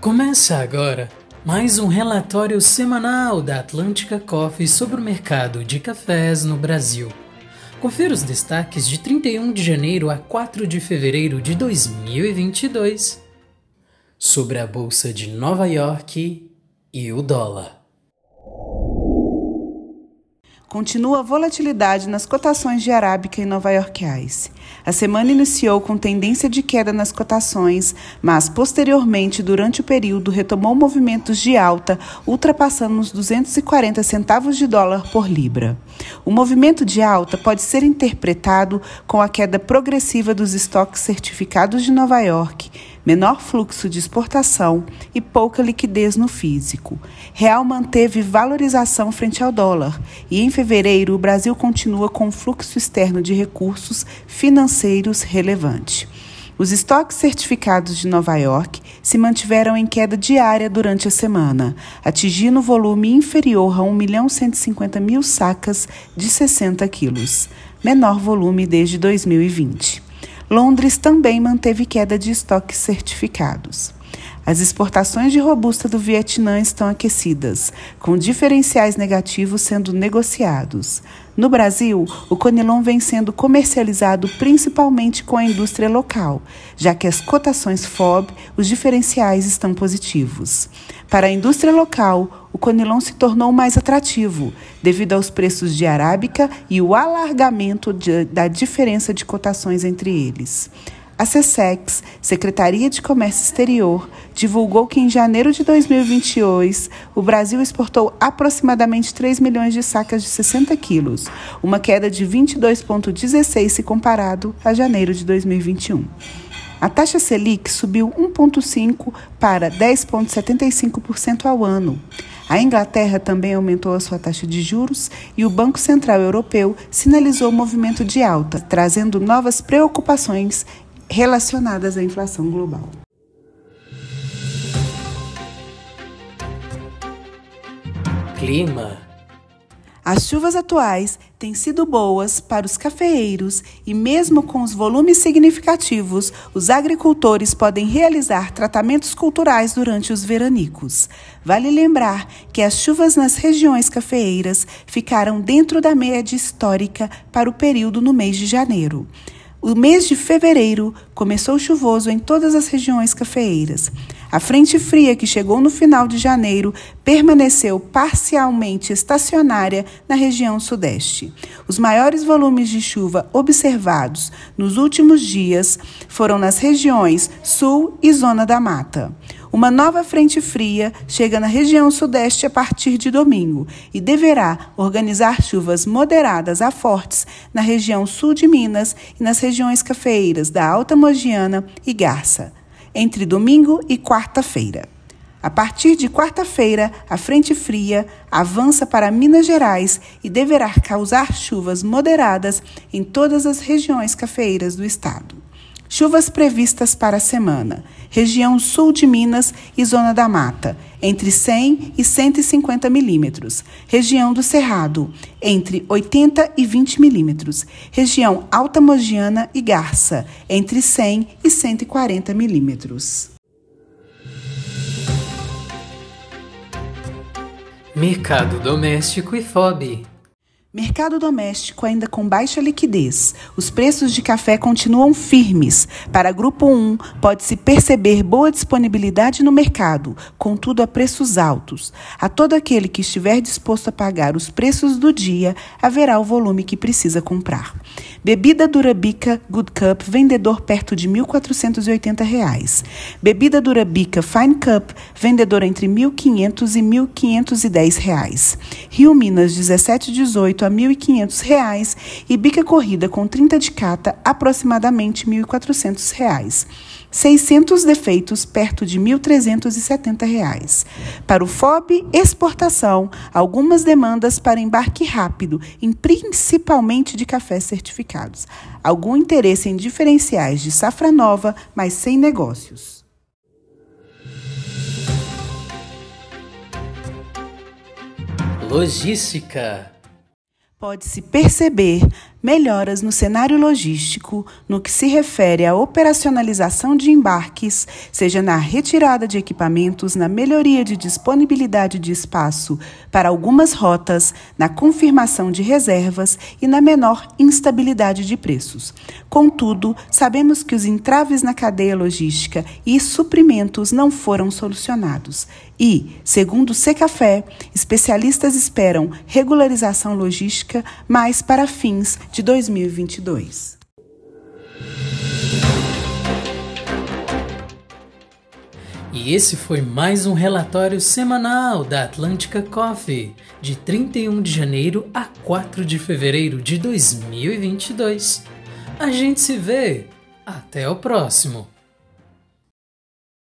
Começa agora mais um relatório semanal da Atlântica Coffee sobre o mercado de cafés no Brasil. Confira os destaques de 31 de janeiro a 4 de fevereiro de 2022 sobre a Bolsa de Nova York e o dólar. Continua a volatilidade nas cotações de Arábica e Nova Ice. A semana iniciou com tendência de queda nas cotações, mas posteriormente, durante o período, retomou movimentos de alta, ultrapassando os 240 centavos de dólar por libra. O movimento de alta pode ser interpretado com a queda progressiva dos estoques certificados de Nova York, menor fluxo de exportação e pouca liquidez no físico. Real manteve valorização frente ao dólar e em fevereiro o Brasil continua com fluxo externo de recursos financeiros relevante. Os estoques certificados de Nova York se mantiveram em queda diária durante a semana, atingindo volume inferior a 1 milhão 150 mil sacas de 60 quilos, menor volume desde 2020. Londres também manteve queda de estoques certificados. As exportações de robusta do Vietnã estão aquecidas, com diferenciais negativos sendo negociados. No Brasil, o Conilon vem sendo comercializado principalmente com a indústria local, já que as cotações FOB, os diferenciais estão positivos. Para a indústria local, o Conilon se tornou mais atrativo, devido aos preços de arábica e o alargamento de, da diferença de cotações entre eles. A SESEX, Secretaria de Comércio Exterior, divulgou que em janeiro de 2022 o Brasil exportou aproximadamente 3 milhões de sacas de 60 quilos, uma queda de 22,16 se comparado a janeiro de 2021. A taxa Selic subiu 1,5% para 10,75% ao ano. A Inglaterra também aumentou a sua taxa de juros e o Banco Central Europeu sinalizou o movimento de alta, trazendo novas preocupações relacionadas à inflação global. Clima. As chuvas atuais têm sido boas para os cafeeiros e, mesmo com os volumes significativos, os agricultores podem realizar tratamentos culturais durante os veranicos. Vale lembrar que as chuvas nas regiões cafeeiras ficaram dentro da média histórica para o período no mês de janeiro. O mês de fevereiro começou chuvoso em todas as regiões cafeeiras. A frente fria que chegou no final de janeiro permaneceu parcialmente estacionária na região sudeste. Os maiores volumes de chuva observados nos últimos dias foram nas regiões sul e zona da mata. Uma nova frente fria chega na região sudeste a partir de domingo e deverá organizar chuvas moderadas a fortes na região sul de Minas e nas regiões cafeeiras da Alta Mogiana e Garça, entre domingo e quarta-feira. A partir de quarta-feira, a frente fria avança para Minas Gerais e deverá causar chuvas moderadas em todas as regiões cafeeiras do estado. Chuvas previstas para a semana: região sul de Minas e zona da mata, entre 100 e 150 milímetros. Região do Cerrado, entre 80 e 20 milímetros. Região Alta Mogiana e Garça, entre 100 e 140 milímetros. Mercado doméstico e FOB. Mercado doméstico ainda com baixa liquidez. Os preços de café continuam firmes. Para grupo 1, pode-se perceber boa disponibilidade no mercado, contudo a preços altos. A todo aquele que estiver disposto a pagar os preços do dia, haverá o volume que precisa comprar. Bebida Durabica Good Cup, vendedor perto de R$ 1.480. Bebida Durabica Fine Cup, vendedor entre R$ 1.500 e R$ 1.510. Rio Minas 1718 a R$ 1.500 e bica corrida com 30 de cata, aproximadamente R$ 1.400. 600 defeitos, perto de R$ 1.370. Para o FOB exportação, algumas demandas para embarque rápido, em principalmente de cafés certificados. Algum interesse em diferenciais de safra nova, mas sem negócios. Logística Pode-se perceber melhoras no cenário logístico no que se refere à operacionalização de embarques, seja na retirada de equipamentos, na melhoria de disponibilidade de espaço para algumas rotas, na confirmação de reservas e na menor instabilidade de preços. Contudo, sabemos que os entraves na cadeia logística e suprimentos não foram solucionados. E, segundo o Secafé, especialistas esperam regularização logística mais para fins de 2022. E esse foi mais um relatório semanal da Atlântica Coffee, de 31 de janeiro a 4 de fevereiro de 2022. A gente se vê. Até o próximo.